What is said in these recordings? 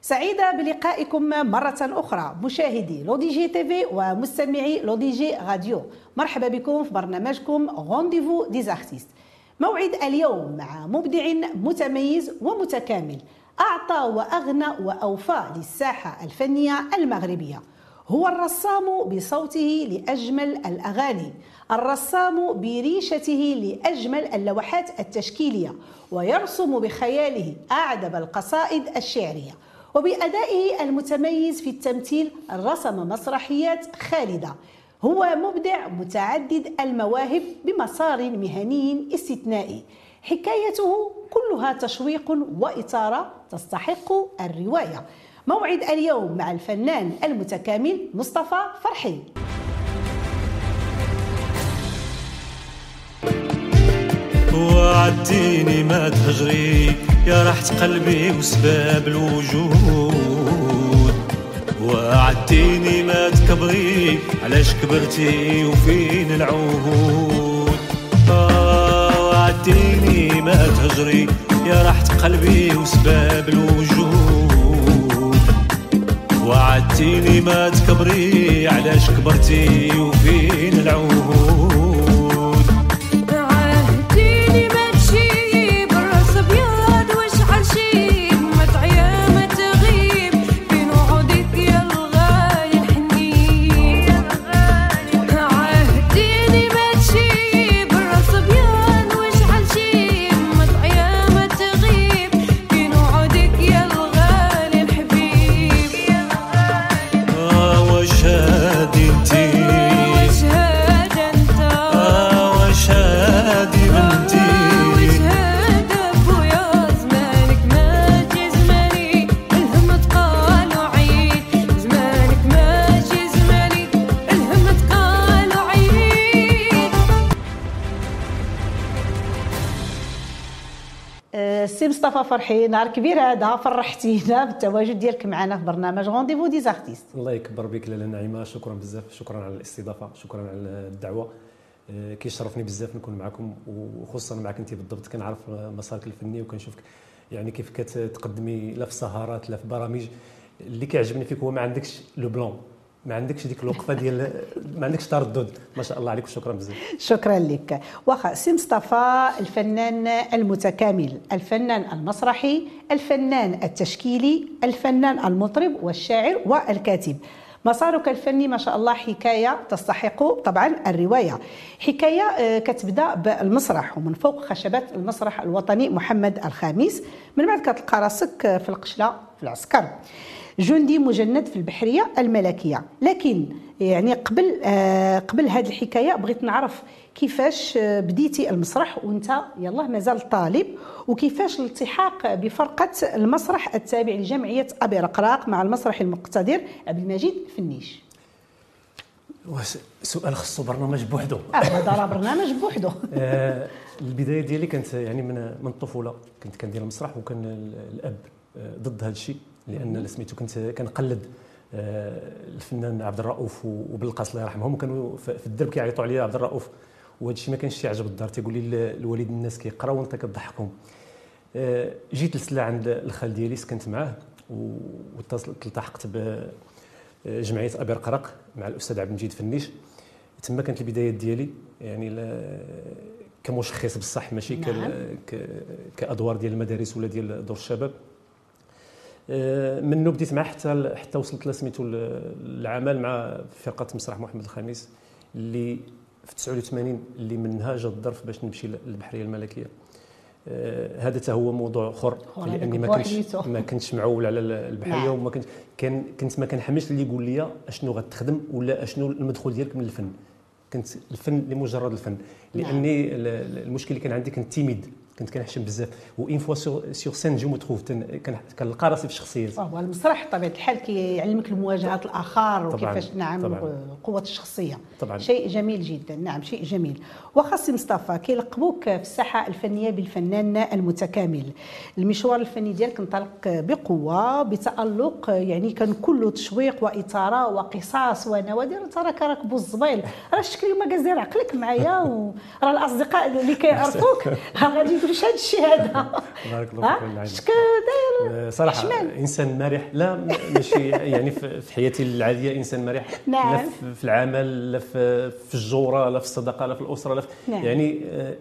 سعيدة بلقائكم مرة أخرى. مشاهدي L'ODJ TV ومستمعي L'ODJ Radio. مرحبا بكم في برنامجكم Rendez-vous des artistes موعد اليوم مع مبدع متميز ومتكامل. أعطى وأغنى وأوفى للساحة الفنية المغربية. هو الرسام بصوته لأجمل الأغاني الرسام بريشته لأجمل اللوحات التشكيلية ويرسم بخياله أعذب القصائد الشعرية وبأدائه المتميز في التمثيل رسم مسرحيات خالدة. هو مبدع متعدد المواهب بمسار مهني استثنائي. حكايته كلها تشويق وإثارة تستحق الرواية. موعد اليوم مع الفنان المتكامل مصطفى فرحي. وعديني ما تهجري يا راحة قلبي وسباب الوجود. وعديني ما تكبري علاش كبرتي وفين العهود وعديني ما تهجري يا راحة قلبي وسباب الوجود. وعدتيني ما تكبري علاش كبرتي وفين العهود مصطفى فرحي نهار كبير هذا فرحتينا بالتواجد ديالك معنا في برنامج Rendez-vous des artistes الله يكبر بك لاله نعيمة. شكرا بزاف شكرا على الاستضافة شكرا على الدعوة. آه، كيشرفني بزاف نكون معكم وخصوصا معك أنت بالضبط. كنعرف مسارك الفني وكنشوفك يعني كيف كتقدمي لا في سهرات لا في برامج. اللي كيعجبني فيك هو ما عندكش le blanc. ما عندكش ديك الوقفة ديال ما عندكش تردد ما شاء الله عليك وشكرا بزاف. شكرا لك. واخا سي مصطفى الفنان المتكامل الفنان المسرحي الفنان التشكيلي الفنان المطرب والشاعر والكاتب. مسارك الفني ما شاء الله حكاية تستحق طبعا الرواية. حكاية آه، كتبدأ بالمسرح ومن فوق خشبات المسرح الوطني محمد الخامس. من بعد كتلقى راسك في القشلة في العسكر. جندي مجند في البحرية الملكية. لكن يعني قبل آه قبل هذه الحكاية بغيت نعرف كيفاش آه، بديتي المسرح وانت يلا مازال طالب وكيفاش الالتحاق بفرقة المسرح التابع لجمعية أبي رقراق مع المسرح المقتدر عبد المجيد فنيش. سؤال خصو برنامج بوحدو. آه، هذا راه برنامج بوحدو. آه البداية ديالي كانت يعني من من الطفوله كنت كندير المسرح وكان الأب آه، ضد هذا الشيء. لأن سميتو كنت كنقلد آه، الفنان عبد الرؤوف وبالقاس الله يرحمهم كانوا في الدرب كيعيطوا عليا عبد الرؤوف. وهذا الشيء ما كانش تيعجب الدار. تيقول لي الوالد الناس كيقراو وانت كتضحكهم آه، جيت لسلا عند الخال ديالي سكنت معاه والتحقت بجمعيه أبي رقرق مع الأستاذ عبد المجيد فنيش. تما كانت البدايات ديالي. يعني كمشخص بصح ماشي نعم. كأدوار ديال المدارس ولا ديال دور الشباب. آه، منه بديت معاه حتى حتى وصلت لسميتو العمل مع فرقة مسرح محمد الخامس اللي في 89 اللي منها جا الظرف باش نمشي للبحرية الملكية آه، هذا حتى هو موضوع أخر لأني ما كنتش ما كنتش معول على البحرية. وما كنت كان كنت ما كنحملش اللي يقول لي أشنو غتخدم ولا أشنو المدخول ديالك من الفن كنت الفن لمجرد الفن. لأني. المشكل اللي كان عندي كنت timide كنت كنحشم بزاف. و une fois sur scène je me trouve كنلقى راسي في شخصيات هو المسرح بطبيعه الحال كيعلمك المواجهه الآخر وكيفاش نعم. قوة الشخصية. طبعا. شيء جميل جدا. نعم شيء جميل. وخاص مصطفى كيلقبوك في الساحة الفنية بالفنان المتكامل. المشوار الفني ديالك انطلق بقوة بتألق يعني كان كله تشويق واثاره وقصص ونوادر. انت راك راك بوزبيل راه شكلي ما كازير عقلك معايا وراه الأصدقاء اللي كيعرفوك. غادي تقولش هذا الشيء هذا بارك الله فيك. شك داير آه، صراحة. إنسان مرح لا ماشي يعني في حياتي العادية إنسان مرح نعم. لا في- العمل لا في الجورة لا في الصداقة لا في الأسرة لا نعم. يعني آه،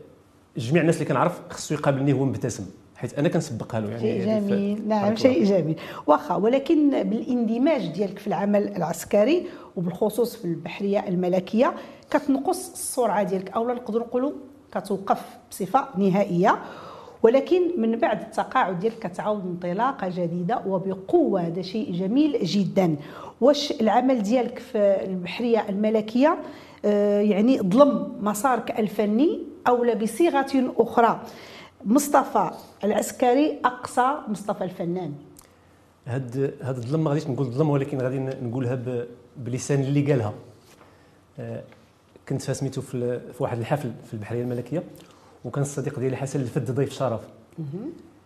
جميع الناس اللي كنعرف خصو يقابلني هو مبتسم حيت أنا كنسبقها له يعني شيء يعني جميل نعم شيء جميل واخا ولكن بالاندماج ديالك في العمل العسكري وبالخصوص في البحرية الملكية كتنقص السرعة ديالك أو لا نقدروا نقولوا كتوقف بصفة نهائية ولكن من بعد التقاعد ديالك كتعاود انطلاقة جديدة وبقوة هذا شيء جميل جدا. واش العمل ديالك في البحرية الملكية؟ آه، يعني ظلم مسارك الفني أو بصيغة أخرى؟ مصطفى العسكري أقصى مصطفى الفنان. هاد هاد الظلم ما غاديش نقول ظلم ولكن غادي نقولها بلسان اللي قالها. آه، كنت فيها سميتو في, في واحد الحفل في البحرية الملكية وكان الصديق ديالي حسن الفد ضيف شرف.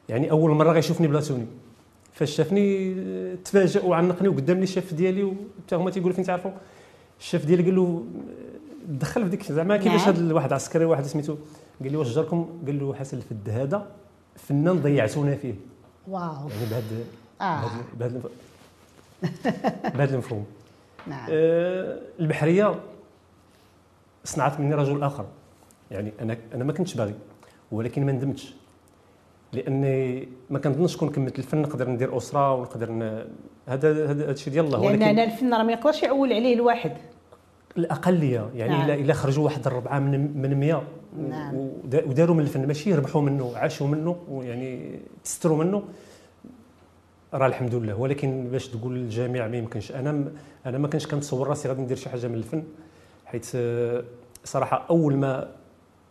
يعني أول مرة غيشوفني بلاتوني فاش شافني تفاجئ وعنقني وقدام لي الشاف ديالي وحتى هما تيقولوا فين تعرفوا؟ الشاف ديالي قال له دخل في ديك زعما كيفاش نعم. هذا واحد عسكري واحد سميتو قال لي واش جاركم؟ قال له حسن الفد هذا فنان ضيعتونا فيه. واو. يعني بهذا آه. بهذا بهذا المفهوم. نعم. آه، البحرية صنعت مني رجل آخر. يعني أنا أنا ما كنتش باغي ولكن ما ندمتش. لأني ما كنظنش كون كملت الفن نقدر ندير أسرة ونقدر ن... هذا هذا الشيء ديال الله. لأن ولكن أنا الفن راه ما يقدرش يعول عليه الواحد. الاقليه يعني نعم. إلا الا خرجوا واحد الربعة من من 100 نعم. ودا- وداروا من الفن. ماشي يربحوا منه عاشوا منه ويعني تستروا منه. راه الحمد لله. ولكن باش تقول للجميع ما يمكنش. أنا م- أنا ما كنتش كنتصور راسي غادي ندير شي حاجة من الفن. حيت آه، صراحة أول ما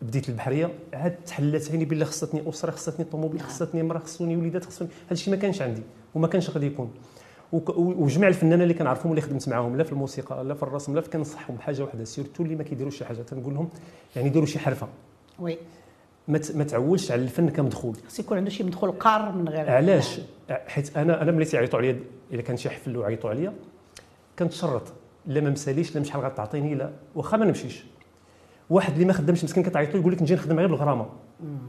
بديت البحرية عاد تحلات عيني بالله خصتني أسرة خصتني طوموبيل خصتني امراه خصوني وليدات خصوني هذا الشيء ما كانش عندي وما كانش غادي يكون. وجميع الفنانين اللي كنعرفهم اللي خدمت معاهم لا في الموسيقى لا في الرسم لا في كنصحهم بحاجة واحدة سيرتو اللي ما كيديروش شي حاجة تنقول لهم يعني ديروا شي حرفة. وي. ما تعولش على الفن كمدخول. خص يكون عنده شي مدخول قار من غير. علاش؟ حيت أنا أنا ملي تيعيطوا عليا إلا كان شي حفل وعيطوا عليا كنتشرط. لا ما مساليش لا شحال غتعطيني لا. واخا ما نمشيش. واحد اللي ما خدامش مسكين كتعيط له يقول لك نجي نخدم غير بالغرامه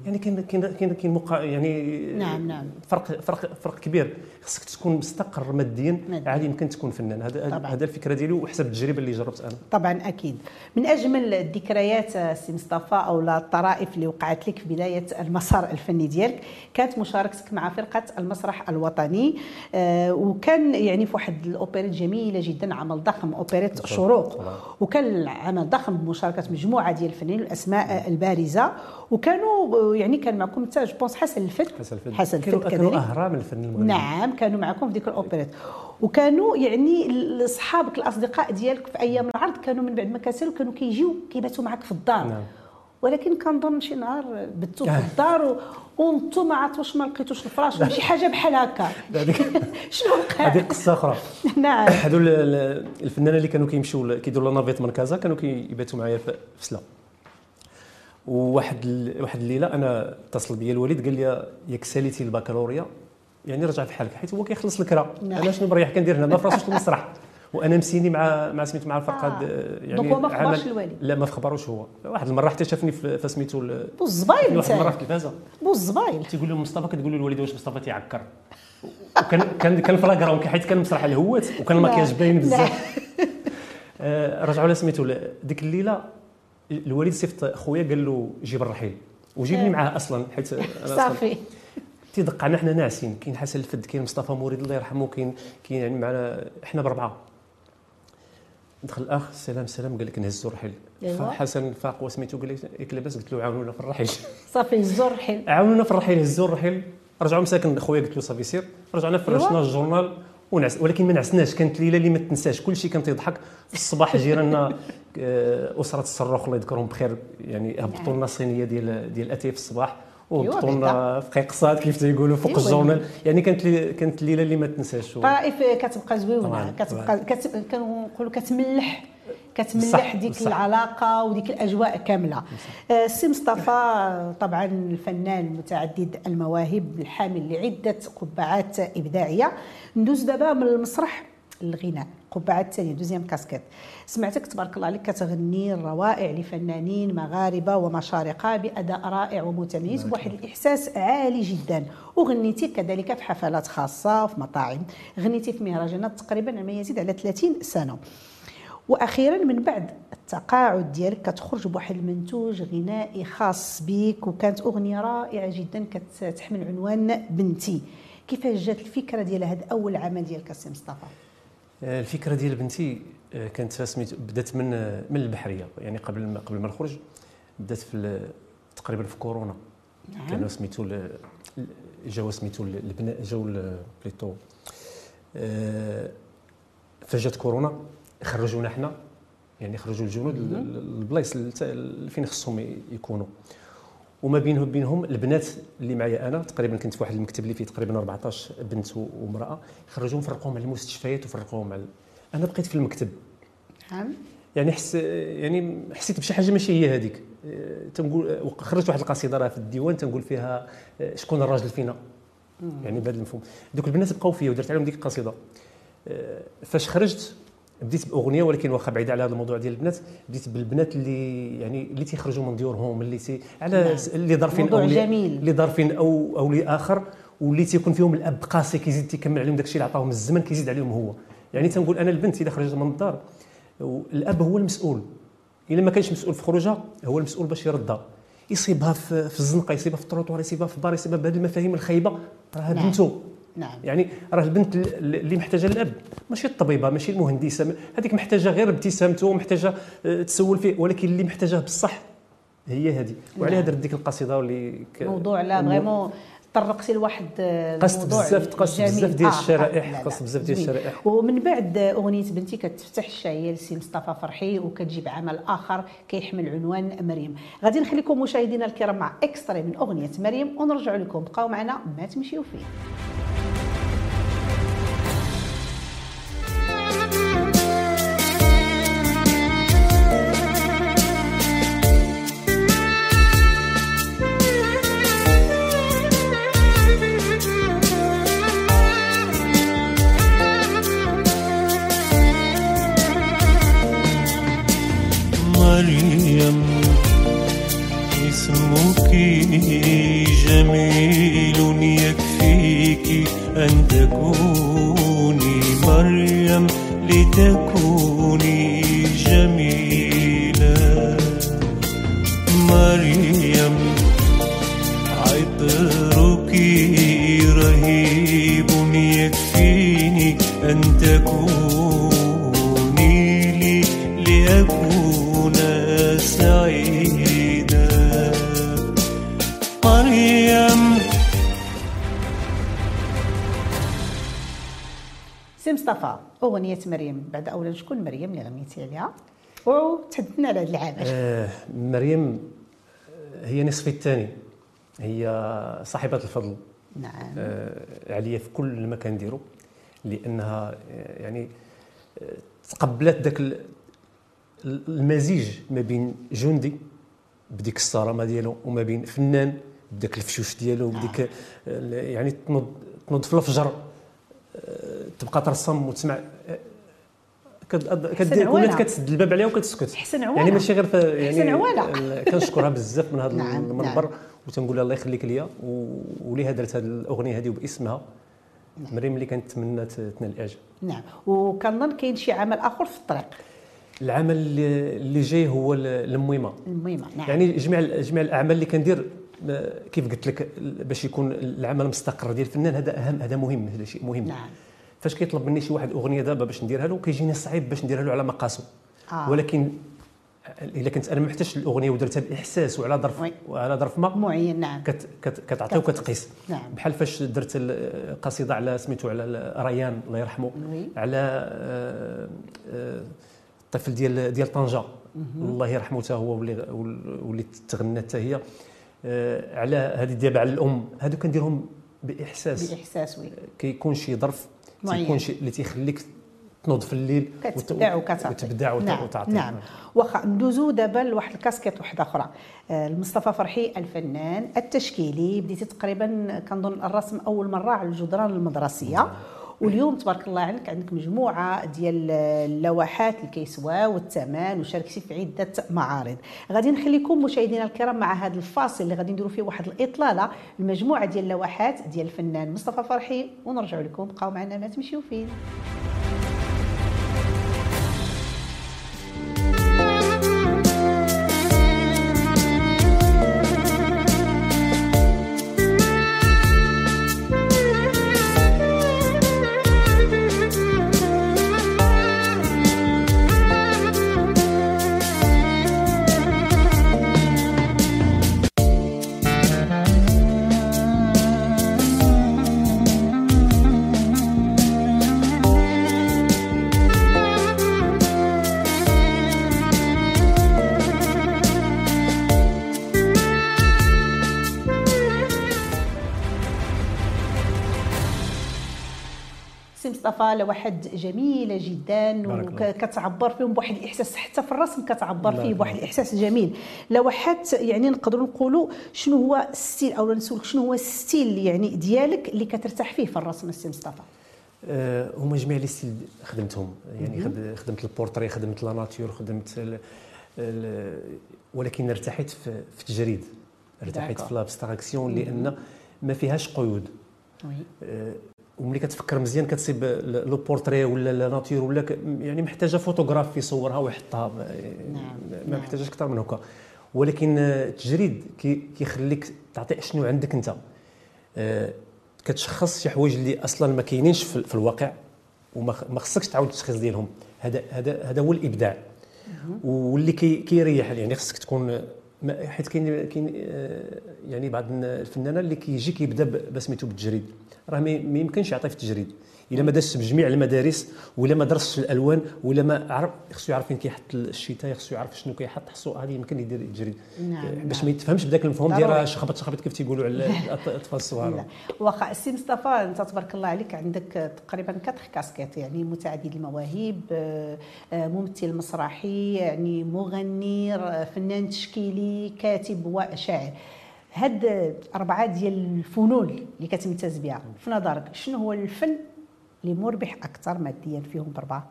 يعني كاين كاين كاين كاين مقا يعني نعم، نعم. فرق فرق فرق كبير خصك تكون مستقر ماديا. عادي يمكن تكون فنان هذا. هذا الفكرة ديالي وحسب التجربة اللي جربت أنا طبعا أكيد من أجمل الذكريات آه، سي مصطفى أو الطرائف اللي وقعت لك في بداية المسار الفني ديالك كانت مشاركتك مع فرقة المسرح الوطني آه، وكان يعني في واحد الاوبريت جميلة جدا عمل ضخم اوبريت. شروق. وكان عمل ضخم بمشاركة مجموعة ديال الفنانين الأسماء البارزة وكانوا يعني كان معكم حتى je pense حسن الفد. حسن الفد حسن الفد كانوا أهرام الفن المغربي. نعم كانوا معكم في ديك الأوبريت. وكانوا يعني اصحابك الأصدقاء ديالك في أيام العرض كانوا من بعد ما كسلوا كانوا كيجيو كيباتوا معك في الدار. نعم. ولكن كنظن شي نهار بتوا في الدار وأنتم ما عرفتوش ما لقيتوش الفراش. ولا شي حاجة بحال هكا. شنو وقع؟ هذه قصة أخرى. نعم. هادو ال- ال- الفنانين اللي كانوا كيمشيو كيديروا la navette من كازا كانوا كيباتوا معايا في في سلا وواحد ال- واحد الليلة أنا اتصل بيا الوالد قال لي ياك ساليتي البكالوريا. يعني رجع في حالك حيت هو كيخلص الكرا. أنا شنو بريح كندير هنا؟ ما فراسوش المسرح. وأنا مسيني مع مع سميتو مع الفرقة آه. يعني دونك هو ما خبرش عمل- الوالد. لا ما خبروش هو. واحد المرة حتى شافني في سميتو ال- بوزبايل واحد المرة في التلفازة. بوزبايل تيقول له مصطفى كتقول له الوالد واش مصطفى تيعكر. وكان كان كان فلاكرون حيت كان مسرح الهوات وكان المكياج باين بزاف. آه، رجعوا لها سميتو ديك الليلة الوالد صيفط خويا قال له جيب الرحيل. وجيبني معاه أصلا حيت صافي. تيدق علينا حنا ناعسين كاين حسن الفد كاين مصطفى مريد الله يرحمه كاين كاين يعني معنا حنا بربعه دخل الأخ السلام السلام قال لك نهزوا الرحيل. أيوة. حسن فاق وسميتو قال لي ياك لاباس قلت له عاونونا في الرحيل. صافي الزور حل عاونونا في الرحيل هزوا الرحيل. رجعوا مساكن خويا قلت له صافي سير. رجعنا فرشنا أيوة. الجورنال. ونعس ولكن ما نعسناش. كانت ليله اللي ما تنساش. كل شيء كان تيضحك. في الصباح جيراننا آه، أسرة الصروخ الله يذكرهم بخير. يعني هبطوا لنا صينيه ديال ديال الاتاي في الصباح. وهبطوا لنا في قيقصات كيف تيقولوا فوق أيوة. الجورنال. يعني كانت لي كانت الليلة اللي ما تنساش. طرائف كتبقى زويونه كتبقى كت- كنقولوا كتملح. كتملح ديك بصح. العلاقة وديك الأجواء كاملة. آه، سي مصطفى طبعا الفنان متعدد المواهب الحامل لعدة قبعات إبداعية. ندوز دابا من المسرح للغناء القبعه الثانية deuxième casquette. سمعتك تبارك الله عليك كتغني الروائع لفنانين مغاربة ومشارقة بأداء رائع ومتميز بواحد الإحساس عالي جدا. وغنيتي كذلك في حفلات خاصة في مطاعم. غنيتي في مهرجانات تقريبا ما يزيد على 30 سنة. وأخيرا من بعد التقاعد ديالك كتخرج بواحد المنتوج غنائي خاص بك وكانت أغنية رائعة جدا كتحمل عنوان بنتي. كيفاش جات الفكرة ديال هذا أول عمل ديالك السي مصطفى؟ آه، الفكرة ديال بنتي آه، كانت سميت بدات من آه، من البحرية يعني قبل ما قبل ما نخرج بدات في تقريبا في كورونا. نعم. كانوا سميتو جاو سميتو البناء جاو بليتو. فجات كورونا. خرجونا حنا يعني خرجوا الجنود البلايص فين خصهم يكونوا. وما بينهم بينهم البنات اللي معايا أنا تقريبا كنت في واحد المكتب اللي فيه تقريبا 14 بنت وامراه خرجوهم فرقوهم على المستشفيات وفرقوهم على أنا بقيت في المكتب. نعم. يعني حس يعني حسيت بشي حاجة ماشي هي هذيك تنقول خرجت واحد القصيدة راه في الديوان تنقول فيها شكون الراجل فينا؟ يعني بهذا المفهوم. دوك البنات بقاو فيا ودرت عليهم ديك القصيدة. فاش خرجت بديت بأغنية ولكن واخا بعيدة على هذا الموضوع ديال البنات بديت بالبنات اللي يعني اللي تيخرجوا من ديورهم اللي تي على نعم. اللي ظرفين أو اللي ظرفين أو أو لاخر واللي تيكون فيهم الأب قاسي كيزيد تيكمل عليهم داك الشيء اللي عطاهم الزمن كيزيد عليهم هو. يعني تنقول أنا البنت اذا خرجت من الدار الاب هو المسؤول. إلا ما كانش مسؤول في خروجها هو المسؤول باش يردها يصيبها في, في الزنقة يصيبها في التروطوار يصيبها في الدار يصيبها بهذه المفاهيم الخايبة. راه نعم. بنته نعم. يعني راه البنت اللي محتاجة الأب ماشي الطبيبة ماشي المهندسة هذيك محتاجة غير ابتسامته محتاجة آه، تسول فيه ولكن اللي محتاجه بصح هي هذه. وعلى هذا درت ديك القصيدة واللي موضوع لا فريمون طرقتي لواحد قصت بزاف تقصت بزاف ديال الشرائح قصت بزاف ديال الشرائح. ومن بعد أغنية بنتي كتفتح الشعيه لسي مصطفى فرحي وكتجيب عمل آخر كيحمل عنوان مريم. غادي نخليكم مشاهدينا الكرام مع إكسترا من أغنية مريم ونرجع لكم. بقاو معنا ما تمشيو فيه. اغنيه مريم. بعد اولا شكون مريم اللي غنيتي عليها؟ وتحدثنا على هذا العمل آه مريم هي نصفي الثاني. هي صاحبة الفضل. نعم. آه عليا في كل ما كنديرو. لأنها آه، يعني آه، تقبلت ذاك المزيج ما بين جندي بديك الصرامة ديالو وما بين فنان بداك الفشوش ديالو بديك آه. يعني تنوض تنوض في الفجر تبقى ترسم وتسمع. كدير ولات كتسد الباب عليها وكتسكت. حسن عوانه يعني ماشي غير يعني حسن عوانه كنشكرها بزاف من هذا نعم المنبر نعم. وتنقول لها الله يخليك ليا. وليها درت هذه الأغنية هذه باسمها نعم. مريم اللي كنتمنى تنال الاعجاب نعم. وكنظن كاين شي عمل آخر في الطريق. العمل اللي جاي هو الميمه الميمه نعم. يعني جميع جميع الأعمال اللي كندير كيف قلت لك باش يكون العمل مستقر ديال الفنان هذا اهم هذا مهم هذا شيء مهم. نعم. فاش كيطلب مني شي واحد أغنية دابا باش نديرها له كيجيني صعيب باش نديرها له على مقاسه. آه. ولكن إلا كنت أنا محتاج الأغنية ودرتها بإحساس وعلى ظرف وعلى ظرف ما معين نعم. كت كت كتعطي وكتقيس. نعم. بحال فاش درت القصيده على سميتو على ريان الله يرحمه وي. على آه، آه، الطفل ديال ديال طنجة. الله يرحمه حتى هو واللي واللي تغنى حتى هي. آه، على هذه ديال على الأم. هادو كنديرهم بإحساس. بإحساس oui. كيكون شي ظرف تيكون شي اللي تيخليك تنوض في الليل كتبدع وكتعطي. وتبدع وتعطي نعم, نعم. واخا ندوزو دابا لواحد الكاسكيت وحده أخرى المصطفى آه، فرحي الفنان التشكيلي. بديتي تقريبا كنظن الرسم أول مرة على الجدران المدرسية. نعم. واليوم تبارك الله عليك عندك مجموعة ديال اللوحات اللي كيسواو وشاركتي في عدة معارض. غادي نخليكم مشاهدينا الكرام مع هذا الفاصل اللي غادي نديروا فيه واحد الإطلالة. المجموعة ديال اللوحات ديال الفنان مصطفى فرحي ونرجعوا لكم. بقاو معنا ما تمشيو فين. مصطفى لوحات جميلة جدا. وكتعبر فيهم بواحد الإحساس حتى في الرسم كتعبر فيه بواحد. الإحساس جميل. لوحات يعني نقدروا نقولوا شنو هو ال style أو نسولك شنو هو ال style يعني ديالك اللي كترتاح فيه في الرسم السي مصطفى؟ آه، هما جميع les styles خدمتهم. يعني خد- خدمت البورتري خدمت la nature خدمت ال- ال- ولكن ارتحيت في في التجريد d'accord. في l'abstraction لأن ما فيهاش قيود. آه، وملي كتفكر مزيان كتصيب le portrait ولا la nature ولا يعني محتاجة فوتوغراف يصورها ويحطها ما- نعم، نعم. محتاجاش أكثر من هكا. ولكن التجريد كي- كيخليك تعطي شنو عندك أنت. آه، كتشخص شي حوايج اللي أصلا ما كاينينش في الواقع وما خصكش تعاود التشخيص ديالهم. هذا هذا هذا هو الإبداع. واللي كي كيريح يعني خصك تكون حيت كاين كاين آه، يعني بعض الفنانة اللي كيجي كيبدا بسميتو بالتجريد. راه ما يمكنش يعطي في التجريد. إلا ما دازش بجميع المدارس ولا ما درسش الألوان ولا ما عرف خصو يعرف فين كيحط الشتاء خصو يعرف شنو كيحط خصو هذه يمكن يدير التجريد نعم، آه، باش نعم. ما يتفهمش بداك المفهوم. ديال شخبط شخبط كيف تيقولوا على الأطفال الصغار واخا السي مصطفى أنت تبارك الله عليك عندك تقريبا quatre casquettes يعني متعدد المواهب آه، آه، ممثل مسرحي يعني مغني ر- فنان تشكيلي كاتب وشاعر هاد أربعة ديال الفنون اللي كتمتاز بها في نظرك شنو هو الفن اللي مربح أكثر ماديا فيهم الأربعة؟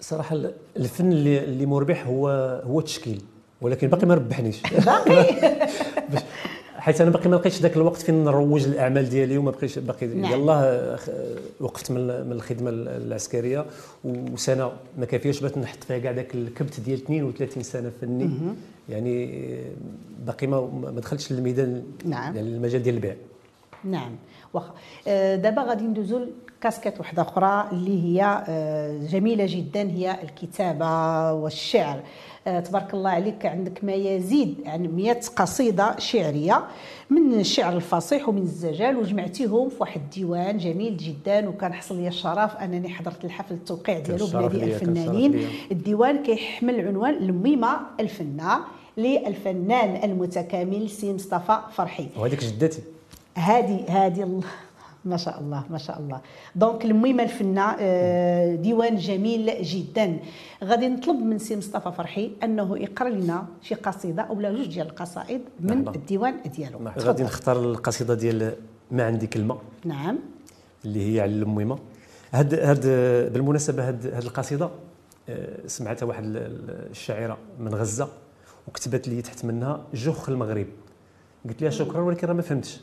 صراحة الفن اللي اللي مربح هو هو التشكيل ولكن باقي ما ربحنيش باقي حيت أنا باقي ما لقيتش ذاك الوقت فين نروج الاعمال ديالي وما بقيتش باقي نعم. يلاه وقفت من من الخدمة العسكرية وسنة ما كافياش باش نحط فيها كاع ذاك الكبت ديال 32 سنة فني يعني باقي ما ما دخلتش للميدان نعم. يعني المجال ديال البيع نعم واخا. آه، دابا غادي ندوزو كاسكيت واحدة أخرى اللي هي آه، جميلة جدا هي الكتابة والشعر. آه، تبارك الله عليك عندك ما يزيد عن 100 قصيدة شعرية من الشعر الفصيح ومن الزجال وجمعتيهم في واحد الديوان جميل جدا وكان حصل لي الشرف أنني حضرت الحفل التوقيع ديالو بنادي الفنانين. الديوان كيحمل عنوان الميمه الفنة للفنان المتكامل سي مصطفى فرحي. وهذيك جدتي. هذه هذه ما شاء الله ما شاء الله. donc الميمه الفنة آه، ديوان جميل جدا. غادي نطلب من سي مصطفى فرحي أنه يقرأ لنا شي قصيدة أو جوج ديال القصائد من مرحبا. الديوان ديالو. غادي تفضل. نختار القصيدة ديال ما عندي كلمة. نعم. اللي هي على المهمة. هاد هاد بالمناسبة هاد هاد القصيدة آه، سمعتها واحد ال- ال- الشاعرة من غزة وكتبت لي تحت منها جوخ المغرب. قلت لها شكرا ولكن راه ما فهمتش.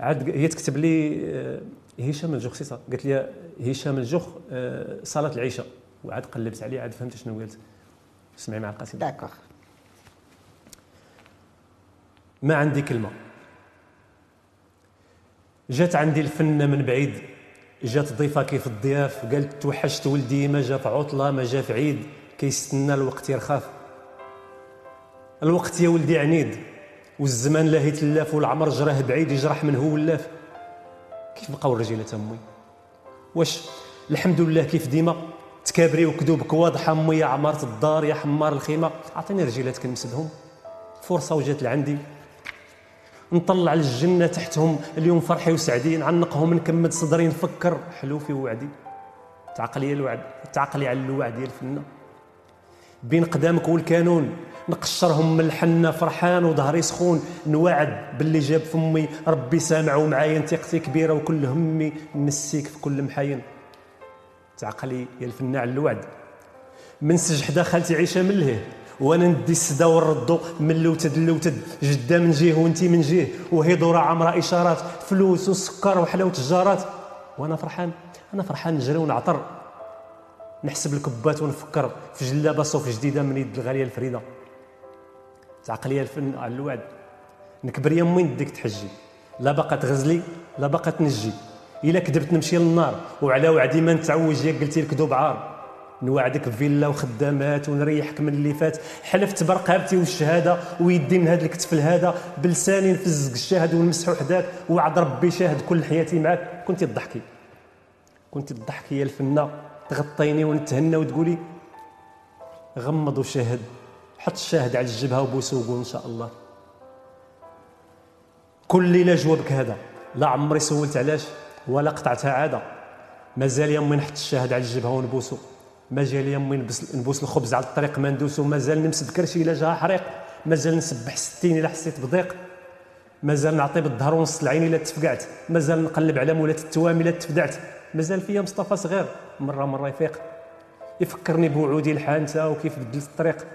عاد هي تكتب لي آه، هشام الجوخ سي صا قالت لي هشام الجوخ آه، صلاه العشاء وعاد قلبت عليه عاد فهمت شنو قالت اسمعي مع القصيده داكوغ. ما عندي كلمة. جات عندي الفنة من بعيد. جات ضيفة كيف الضياف. قالت توحشت ولدي ما جا في عطلة ما جا في عيد. كيستنى الوقت يرخاف الوقت يا ولدي عنيد. والزمان لا يتلاف والعمر جراه بعيد يجرح من هو ولاف. كيف بقاو الرجيلة أمي؟ واش؟ الحمد لله كيف ديما. تكابري وكذوبك واضحة امي يا عمارة الدار يا حمار الخيمة. عطيني رجيلاتك نمسدهم فرصة وجات لعندي. نطلع للجنة تحتهم. اليوم فرحي وسعدي. نعنقهم نكمد صدري نفكر. حلو في وعدي تعقلي الوعد تعقلي على الوعد ديال الفنة. بين قدامك والكانون. نقشرهم من الحنة فرحان وظهري سخون نوعد باللي جاب فمي ربي سامع ومعايا انت أختي كبيرة وكل همي نسيك في كل محاين. تعقلي يا الفنان على الوعد. من سج حدا خالتي عيشة من لهيه وأنا ندي السدا ونردو من لوتد لوتد جدة من جهه وانت من جهه وهضره عمرها إشارات. فلوس وسكر وحلاوه الجارات وأنا فرحان أنا فرحان نجري ونعطر. نحسب الكبات ونفكر في جلابة صوف جديدة من يد الغالية الفريدة. لي الفن على الوعد. نكبر يا امي نديك تحجي. لا باقا تغزلي لا باقا تنجي. إلا كذبت نمشي للنار وعلى وعدي ما نتعوج يا قلتي الكذوب عار. نوعدك بفيلا وخدامات ونريحك من اللي فات. حلفت برقابتي والشهادة ويدي من هذا الكتف لهذا بلساني نفزق الشاهد ونمسح وحداك وعد ربي شاهد كل حياتي معاك. كنتي تضحكي. كنتي تضحكي يا الفنة. تغطيني ونتهنى وتقولي غمض وشاهد حط الشاهد على الجبهة وبوسه وقول إن شاء الله. كل ليلة جوابك هذا. لا عمري سولت علاش ولا قطعتها عادة. مازال يومي نحط الشاهد على الجبهة ونبوسو. مازال نبس نبوس الخبز على الطريق ما ندوسو. مازال نمسد كرشي إلا جا حريق. مازال نسبح ستين إلا حسيت بضيق. مازال نعطي بالظهر ونص العين إلا تفقعت. مازال نقلب على مولات التوام إلا تفدعت. مازال فيا مصطفى صغير. مرة مرة يفيق. يفكرني بوعودي الحانتة وكيف بدلت الطريق.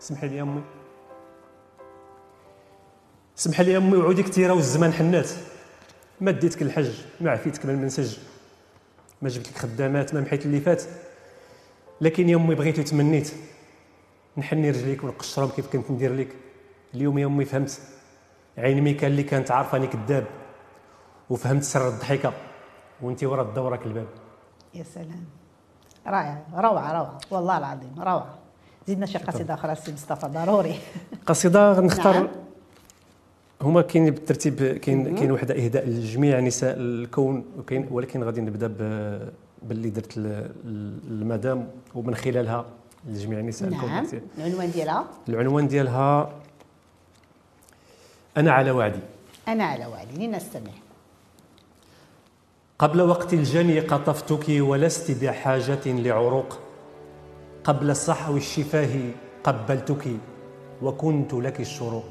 سمحي لي أمي. سمح لي أمي وعودي كثيرة والزمان حنات. ما ديتك الحج ما عفيتك من المنسج. ما جبت لك خدامات ما محيت اللي فات. لكن يا أمي بغيت وتمنيت. نحني رجليك ونقشرهم كيف كنت ندير لك. اليوم يا أمي فهمت. عين ميكا اللي كانت عارفاني كذاب. وفهمت سر الضحكة. وانت ورا دورك الباب يا سلام. رائع روعة روعة. والله العظيم روعة. زيدنا شي قصيدة أخرى سي مصطفى ضروري. قصيدة غنختار نعم. هما كاين بالترتيب كاين كاين وحدة إهداء لجميع نساء الكون وكاين ولكن غادي نبدأ باللي درت المدام ومن خلالها لجميع نساء نعم. الكون العنوان ديالها؟ العنوان ديالها أنا على وعدي. أنا على وعدي لنستمع. قبل وقت الجني قطفتك ولست بحاجة لعروق. قبل صحو الشفاه قبلتك وكنت لك الشروق.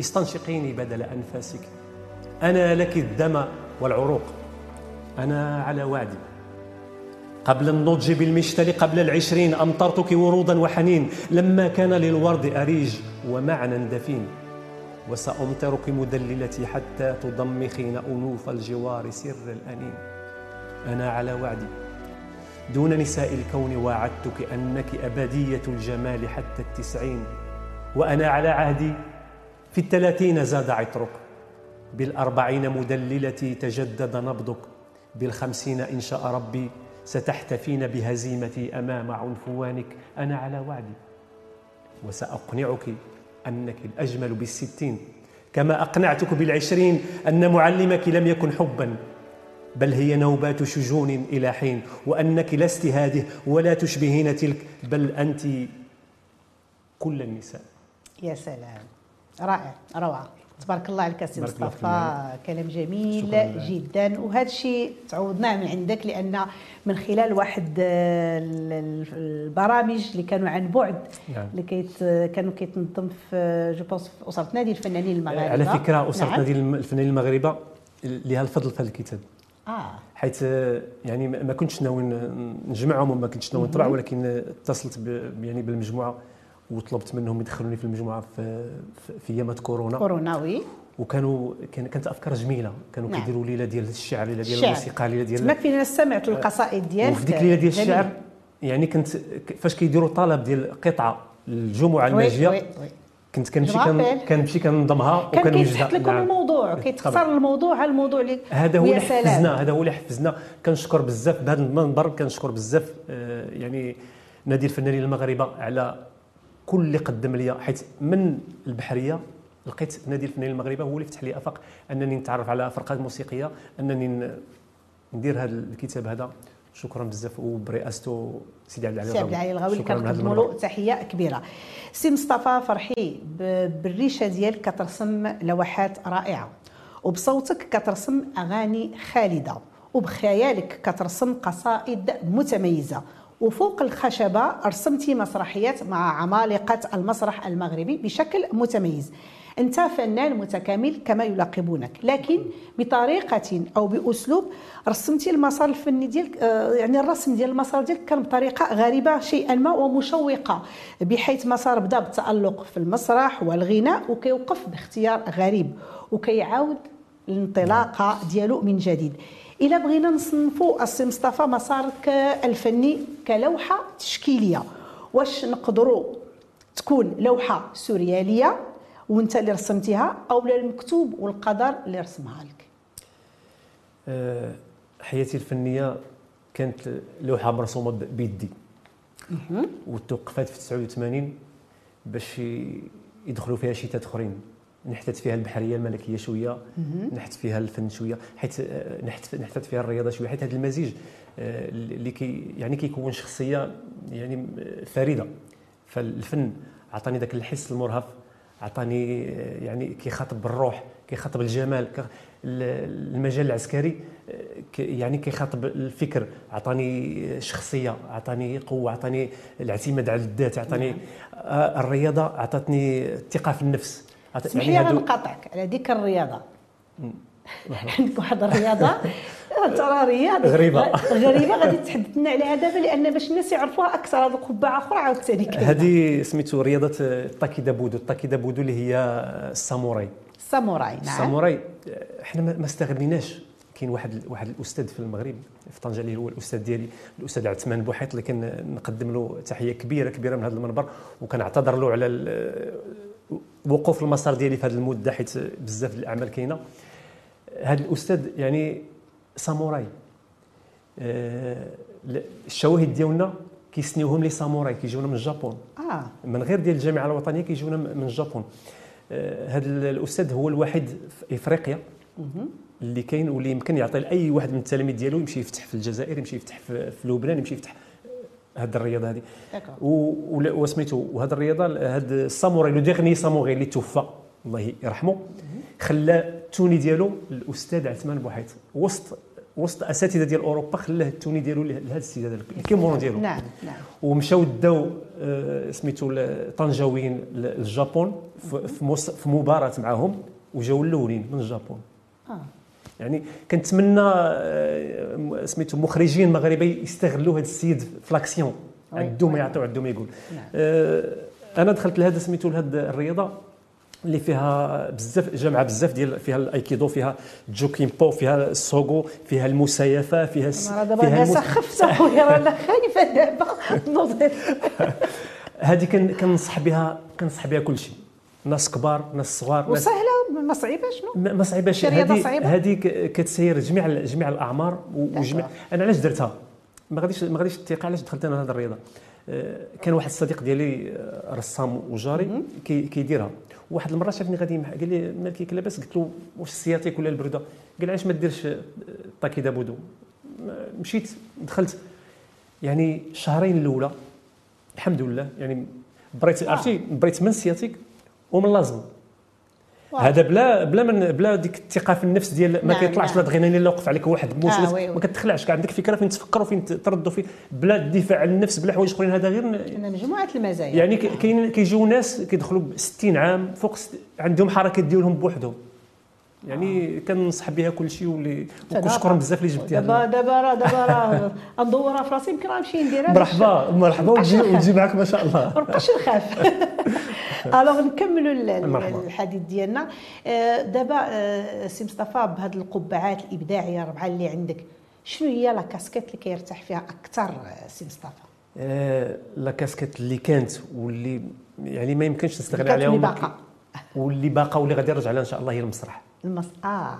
استنشقيني بدل أنفاسك. أنا لك الدم والعروق. أنا على وعدي قبل النضج بالمشتل قبل العشرين أمطرتك ورودا وحنين. لما كان للورد أريج ومعنى دفين. وسأمطرك مدللتي حتى تضمخين أنوف الجوار سر الأنين. أنا على وعدي دون نساء الكون واعدتك أنك أبدية الجمال حتى التسعين. وأنا على عهدي في الثلاثين زاد عطرك. بالأربعين مدللتي تجدد نبضك. بالخمسين إن شاء ربي ستحتفين بهزيمتي أمام عنفوانك. أنا على وعدي. وسأقنعك أنك الأجمل بالستين. كما أقنعتك بالعشرين أن معلمك لم يكن حبا. بل هي نوبات شجون إلى حين وأنك لست هذه ولا تشبهين تلك بل أنت كل النساء. يا سلام. رائع. روعة. تبارك الله عليك سي مصطفى. كلام جميل. جدا. وهذا الشيء تعودناه من عندك لأن من خلال واحد آه، ال- ال- البرامج اللي كانوا عن بعد نعم. اللي كيت كانوا كيتنظم في je pense في أسرة نادي الفنانين المغاربة. على فكرة أسرة نعم. نادي الفنانين المغاربة لها الفضل في هذا الكتاب. آه. حيث آه، يعني ما كنتش ناوي نجمعهم وما كنتش ناوي نطبع ولكن آه، اتصلت يعني بالمجموعة وطلبت منهم يدخلوني في المجموعة في في- ايامات كورونا. كورونا oui. وكانوا كان كانت أفكار جميلة. كانوا نعم. كيديروا ليلة ديال الشعر ليلة ديال. الموسيقى ليلة ديال تماك فين أنا سمعت القصائد ديالك. وفي ديك الليلة ديال. الشعر يعني كنت فاش كيديروا طلب ديال قطعة الجمعة وي الناجيه وي وي. كنت كنمشي. كنمشي كننظمها كان وكنوجدها كيتحط لكم نعم. الموضوع بالطبع. كيتختار الموضوع على الموضوع اللي هذا هو اللي. حفزنا هذا هو اللي حفزنا كنشكر بزاف بهذا المنبر كنشكر بزاف آه، يعني نادي الفنانين المغاربة على كل اللي قدم لي حيث من البحرية لقيت نادي الفنانين المغاربة هو اللي فتح لي آفاق أنني نتعرف على فرقات موسيقية أنني ندير هذا الكتاب هذا شكرا بزاف. وبرئاسته سيدي عبد العلي سي عبد العالي الغاوي اللي كنقدموا المنبر. له تحية كبيرة. سي مصطفى فرحي بالريشة ديالك كترسم لوحات رائعة. وبصوتك كترسم أغاني خالدة. وبخيالك كترسم قصائد متميزة. وفوق الخشبة رسمتي مسرحيات مع عمالقة المسرح المغربي بشكل متميز. أنت فنان متكامل كما يلقبونك لكن بطريقة أو بأسلوب رسمتي المسار الفني ديالك آه، يعني الرسم ديال المسار ديالك كان بطريقة غريبة شيئا ما ومشوقة بحيث مسار بدا بالتألق في المسرح والغناء وكيوقف باختيار غريب وكيعاود الانطلاقة ديالو من جديد. إلا بغينا نصنفوا السي مصطفى مسارك الفني كلوحة تشكيلية واش نقدروا تكون لوحة سوريالية؟ وانت اللي رسمتيها أو المكتوب والقدر اللي رسمها لك؟ أه، حياتي الفنية كانت لوحة مرسومة بيدي. وتوقفات في 89 باش يدخلوا فيها شتات اخرين نحتت فيها البحرية الملكية شوية نحت فيها الفن شوية حيت أه، نحت نحتت فيها الرياضة شوية حيت هذا المزيج أه، اللي كي يعني كيكون شخصية يعني فريدة. فالفن عطاني ذاك الحس المرهف عطاني يعني كيخاطب بالروح كيخاطب الجمال المجال العسكري يعني كيخاطب الفكر. عطاني شخصية عطاني قوة عطاني الاعتماد على الذات عطاني نعم. الرياضة عطاتني الثقة في النفس. اسمح لي نقاطعك. على ذيك الرياضة. عندك واحد الرياضة؟ رياضه غريبة. غريبة. غادي تحدث لنا عليها دابا لأن باش الناس يعرفوها أكثر هذه قبعه أخرى عاوتاني هذه سميتو رياضة التاكيدا بودو. التاكيدا بودو اللي هي الساموراي. الساموراي نعم. الساموراي إحنا ما استغليناش كاين واحد واحد الأستاذ في المغرب في طنجة اللي هو الأستاذ ديالي الأستاذ عثمان بوحيط اللي كنقدم له تحية كبيره كبيرة من هذا المنبر وكنعتذر له على وقوف المسار ديالي في هذه المدة حيت بزاف الأعمال كاينة. هذا الأستاذ يعني ساموراي. آه الشواهد ديالنا كيسنيوهم لي ساموراي كيجيونا من الجابون. آه. من غير ديال الجامعة الوطنية كيجيونا من الجابون. هذا آه الأستاذ هو الوحيد في إفريقيا. اللي كاين واللي يمكن يعطي لأي واحد من التلاميذ ديالو يمشي يفتح في الجزائر يمشي يفتح في, لبنان يمشي يفتح هذه الرياضة هذه وسميتو وهذه الرياضة هذا الساموراي le dernier samouraï اللي توفى الله يرحمه خلى ال tenue ديالو الأستاذ عثمان بوحيط وسط وسط أساتذة ديال أوروبا خلاه ال tenue ديالو لهذا السيد هذا الكيمون ديالو. نعم نعم. ومشاو داو آه، سميتو طنجاويين للجابون في مباراة معاهم وجاو الاولين من الجابون. آه. يعني كنتمنى آه، سميتو مخرجين مغاربه يستغلوا هذا السيد في l'action. عندهم يعطيو عندهم يقول. نعم. آه أنا دخلت لهذا سميتو لهذا الرياضة اللي فيها بزاف جامعة بزاف ديال فيها الأيكيدو فيها جوكيمبو فيها السوغو فيها المسايفة فيها فيها دابا المس... خفت أخويا أنا خايفة دابا. هذه كنصح بها كنصح بها كل شيء ناس كبار ناس صغار وسهلة؟ ما صعيبة شنو؟ ما صعيبة هذه هذه كتسير جميع جميع الأعمار وجميع أنا علاش درتها؟ ما غاديش ما غاديش الثقه علاش دخلت أنا هذه الرياضة؟ آه، كان واحد الصديق ديالي آه، رسام وجاري كيديرها. واحد المرة شافني غادي قال لي مالك كي لاباس؟ قلت له واش ال sciatique ولا البرودة؟ قال علاش ما ديرش طاكي دابودو؟ مشيت دخلت. يعني شهرين الأولى الحمد لله يعني بريت آه. عرفتي بريت من ال sciatique ومن لازم. هذا بلا بلا من بلا ديك الثقة في النفس ديال ما كيطلعش. لا. إلا وقف عليك واحد موس آه ما كتخلعش كاع عندك فكرة فين تفكر وفين تردوا فيه بلا الدفاع عن النفس بلا حوايج أخرين هذا غير مجموعه المزايا. يعني كاين كيجيو ناس كيدخلوا ب 60 عام فوق عندهم حركات ديالهم بوحدهم. يعني كنصح بها كل شيء واللي وشكرا بزاف اللي جبتيها. دابا دابا راه دابا راه ندورها في راسي يمكن نمشي نديرها. مرحبا مرحبا وتجي معك ما شاء الله. ما بقاش نخاف alors نكملوا الحديث ديالنا. آه، دابا آه، سي مصطفى بهذه القبعات الإبداعية الربعه اللي عندك شنو هي la casquette اللي كيرتاح فيها أكثر آه، سي مصطفى؟ la casquette اللي كانت واللي يعني ما يمكنش نستغنى عليها واللي باقا واللي غادي نرجع لها إن شاء الله هي المسرح. المس آه.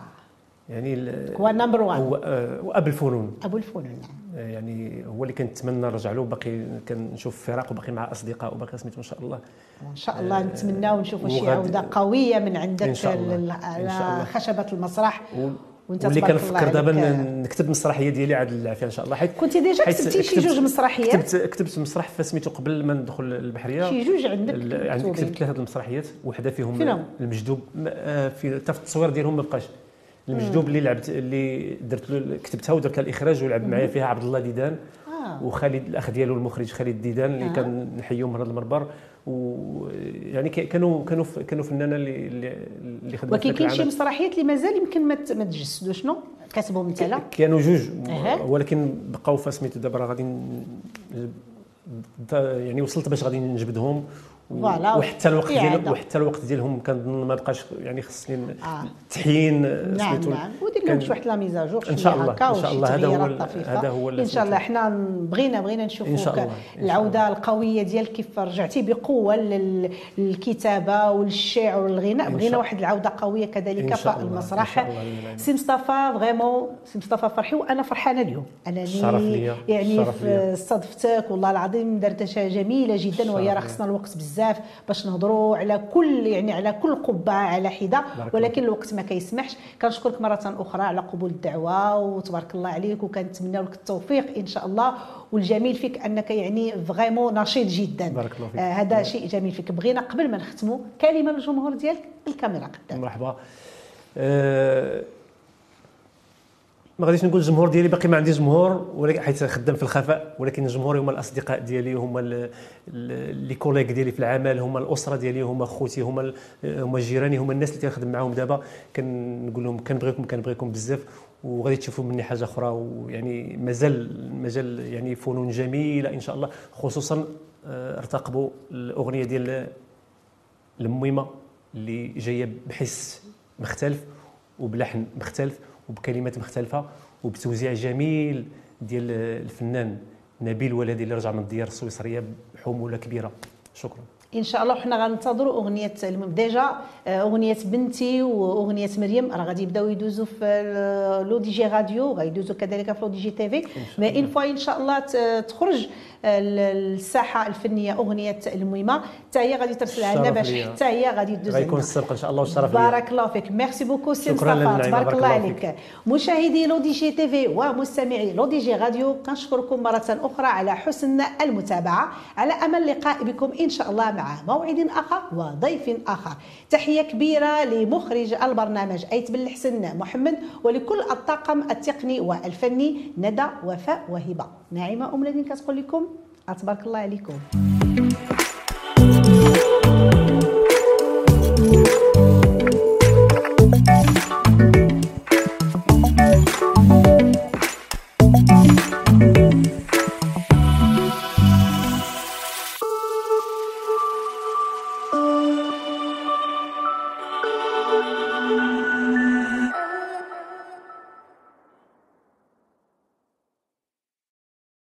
يعني هو number 1 هو ابو الفنون. أبو الفنون نعم. يعني هو اللي كنتمنى نرجع له باقي كنشوف فراق وباقي مع أصدقاء وباقي سميتو ان شاء الله. ان شاء الله آه نتمناو نشوفوا شي عوده قوية من عندك على خشبة المسرح. و... وأنت واللي كنفكر دابا نكتب مسرحية ديالي عاد العافية إن شاء الله. حيت كنت ديجا كتبتي شي جوج مسرحيات؟ كتبت كتبت مسرح فسميتو قبل ما ندخل البحرية. شي جوج عندك عندي كتبت ثلاثة المسرحيات وحدة فيهم المجدوب آه، في حتى في التصوير ديالهم ما بقاش. المجدوب اللي لعبت اللي درت له كتبتها ودرت الإخراج ولعب معايا فيها عبد الله ديدان آه. وخالد الأخ ديالو المخرج خالد ديدان اللي آه. كان نحييهم من هذا المنبر ويعني كانوا كانوا كانوا فنانة اللي اللي خدموا ولكن كاين شي. مسرحيات اللي مازال يمكن ما تجسدوا شنو كاتبهم انت لا كانوا جوج. ولكن بقاو فسميتو دابا راه غادي يعني وصلت باش غادي نجبدهم فوالا. وحتى الوقت ديال. وحتى الوقت ديالهم كنظن ما بقاش يعني خصني آه. تحيين نعم سميتو نعم ودير لهم شي واحد لا ميزاجور إن شاء الله، إن شاء الله، هذا هو. هذا هو إن شاء الله. حنا بغينا بغينا نشوفوك العودة القوية ديالك كيف رجعتي بقوة لل- للكتابه والشعر والغناء بغينا واحد العودة قوية كذلك في المسرح. سي مصطفى vraiment سي مصطفى فرحي وأنا فرحانة اليوم الشرف ليا، يعني ليا. استضفتك والله العظيم دردشه جميلة جدا وهي راه. خصنا الوقت بزاف باش نهضروا على كل يعني على كل قبعه على حدة. ولكن الوقت ما كيسمحش. كنشكرك مرة أخرى على قبول الدعوة وتبارك الله عليك وكنتمنى لك التوفيق إن شاء الله. والجميل فيك أنك يعني vraiment نشيط جدا. بارك الله فيك. آه هذا شيء جميل فيك. بغينا قبل ما نختموا كلمة للجمهور ديالك الكاميرا قدام. مرحبا. أه ما غاديش نقول الجمهور ديالي باقي ما عندي جمهور ولكن حيت خدام في الخفاء ولكن الجمهور هما الأصدقاء ديالي هما les collègues ديالي في العمل هما الأسرة ديالي هما خوتي هما هما جيراني هما الناس اللي كنخدم معاهم دابا. كنقول لهم كنبغيكم كنبغيكم بزاف وغادي تشوفوا مني حاجة أخرى ويعني مازال مازال يعني فنون جميلة إن شاء الله. خصوصا آه، ارتقبوا الأغنية ديال الميمة اللي جاية بحس مختلف وبلحن مختلف. وبكلمات مختلفة وبتوزيع جميل ديال الفنان نبيل ولدي اللي رجع من الديار السويسرية بحمولة كبيرة. شكرا. ان شاء الله حنا غننتظروا اغنية المهم ديجا آه، اغنية بنتي واغنية مريم. راه غادي يبداو يدوزوا في L'ODJ Radio غيدوزوا كذلك في L'ODJ TV. mais une fois ان شاء الله تخرج آه، للساحه الفنية اغنية المهمة. حتى هي غادي ترسلها لنا باش. حتى هي غادي تدوز غيكون. السبق إن شاء الله والشرف بارك الله فيك. merci beaucoup سي مصطفى تبارك بارك الله عليك. مشاهدي L'ODJ TV ومستمعي L'ODJ Radio كنشكركم مرة أخرى على حسن المتابعة. على أمل اللقاء بكم إن شاء الله. مع موعد آخر وضيف آخر. تحية كبيرة لمخرج البرنامج أيت بن الحسن محمد ولكل الطاقم التقني والفني ندى وفاء وهبة. ناعمه أم لدين كتقول لكم. تبارك الله عليكم.